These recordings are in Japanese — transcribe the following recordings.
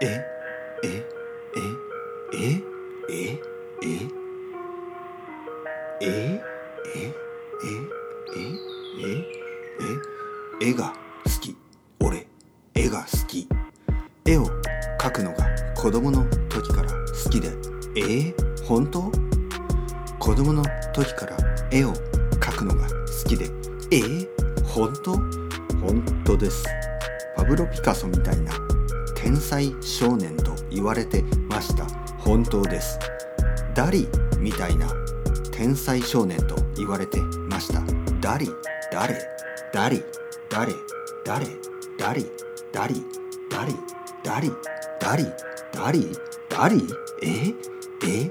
ええええええええええええ絵が好き。俺絵が好き。絵を描くのが子供の時から好きで。えー、本当？子供の時から絵を描くのが好きで。えー、本当？本当です。パブロ・ピカソみたいな。天才少年と言われてました。本当です。ダリみたいな天才少年と言われてました。ダリ誰ダリ誰誰ダリダリダリダリダリダリダリ？え？え？え？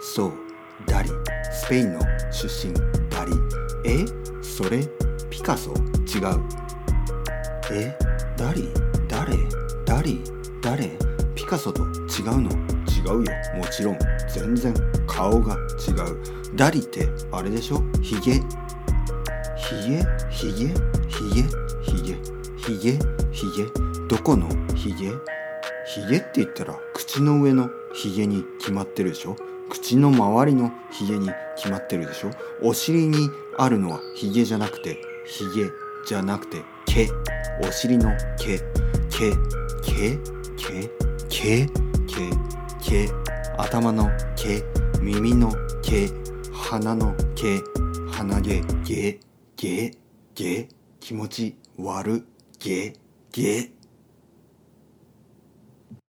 そう。ダリ。スペインの出身ダリ。え？それ？ピカソ？違う。え？ダリ？ダリ誰ピカソと違うの？違うよ。もちろん。全然。顔が違う。ダリってあれでしょ？ヒゲ。ヒゲ？ヒゲ？ヒゲ？ヒゲ？ヒゲ？ヒゲ？どこのヒゲ？ヒゲって言ったら口の上のヒゲに決まってるでしょ？口の周りのヒゲに決まってるでしょ？お尻にあるのはヒゲじゃなくてヒゲじゃなくて毛。お尻の毛。毛。けけけけけ。頭のけ耳のけ鼻のけ鼻毛げげげ。気持ち悪げげ。